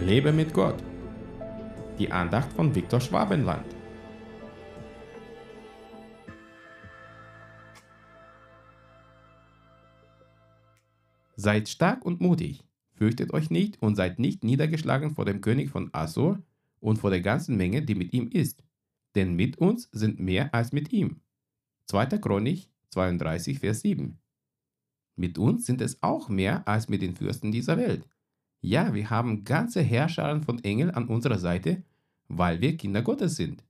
Lebe mit Gott. Die Andacht von Viktor Schwabenland. Seid stark und mutig, fürchtet euch nicht und seid nicht niedergeschlagen vor dem König von Assur und vor der ganzen Menge, die mit ihm ist. Denn mit uns sind mehr als mit ihm. 2. Chronik 32, Vers 7. Mit uns sind es auch mehr als mit den Fürsten dieser Welt. Ja, wir haben ganze Herrscharen von Engeln an unserer Seite, weil wir Kinder Gottes sind.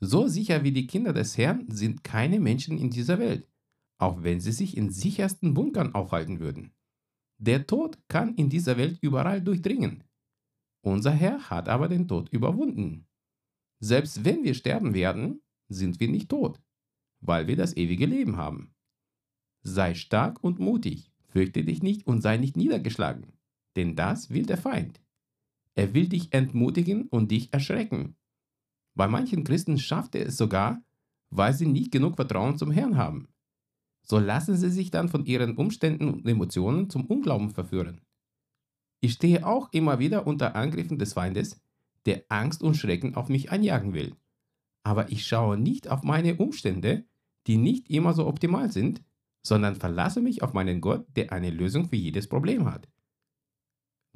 So sicher wie die Kinder des Herrn sind keine Menschen in dieser Welt, auch wenn sie sich in sichersten Bunkern aufhalten würden. Der Tod kann in dieser Welt überall durchdringen. Unser Herr hat aber den Tod überwunden. Selbst wenn wir sterben werden, sind wir nicht tot, weil wir das ewige Leben haben. Sei stark und mutig, fürchte dich nicht und sei nicht niedergeschlagen denn das will der Feind. Er will dich entmutigen und dich erschrecken. Bei manchen Christen schafft er es sogar, weil sie nicht genug Vertrauen zum Herrn haben. So lassen sie sich dann von ihren Umständen und Emotionen zum Unglauben verführen. Ich stehe auch immer wieder unter Angriffen des Feindes, der Angst und Schrecken auf mich einjagen will. Aber ich schaue nicht auf meine Umstände, die nicht immer so optimal sind, sondern verlasse mich auf meinen Gott, der eine Lösung für jedes Problem hat.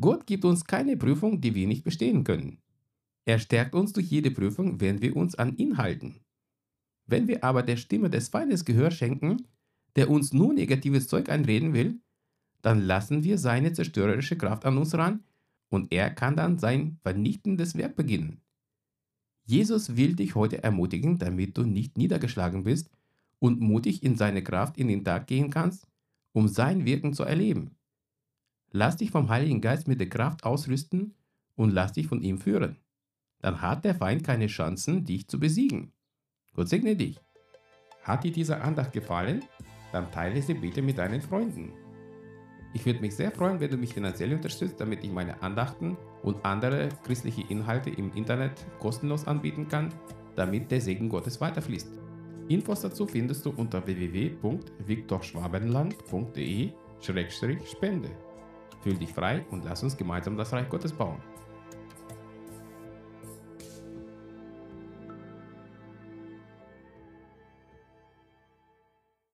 Gott gibt uns keine Prüfung, die wir nicht bestehen können. Er stärkt uns durch jede Prüfung, wenn wir uns an ihn halten. Wenn wir aber der Stimme des Feindes Gehör schenken, der uns nur negatives Zeug einreden will, dann lassen wir seine zerstörerische Kraft an uns ran und er kann dann sein vernichtendes Werk beginnen. Jesus will dich heute ermutigen, damit du nicht niedergeschlagen bist und mutig in seine Kraft in den Tag gehen kannst, um sein Wirken zu erleben. Lass dich vom Heiligen Geist mit der Kraft ausrüsten und lass dich von ihm führen. Dann hat der Feind keine Chancen, dich zu besiegen. Gott segne dich. Hat dir diese Andacht gefallen? Dann teile sie bitte mit deinen Freunden. Ich würde mich sehr freuen, wenn du mich finanziell unterstützt, damit ich meine Andachten und andere christliche Inhalte im Internet kostenlos anbieten kann, damit der Segen Gottes weiterfließt. Infos dazu findest du unter www.viktorschwabenland.de-spende. Fühl dich frei und lass uns gemeinsam das Reich Gottes bauen.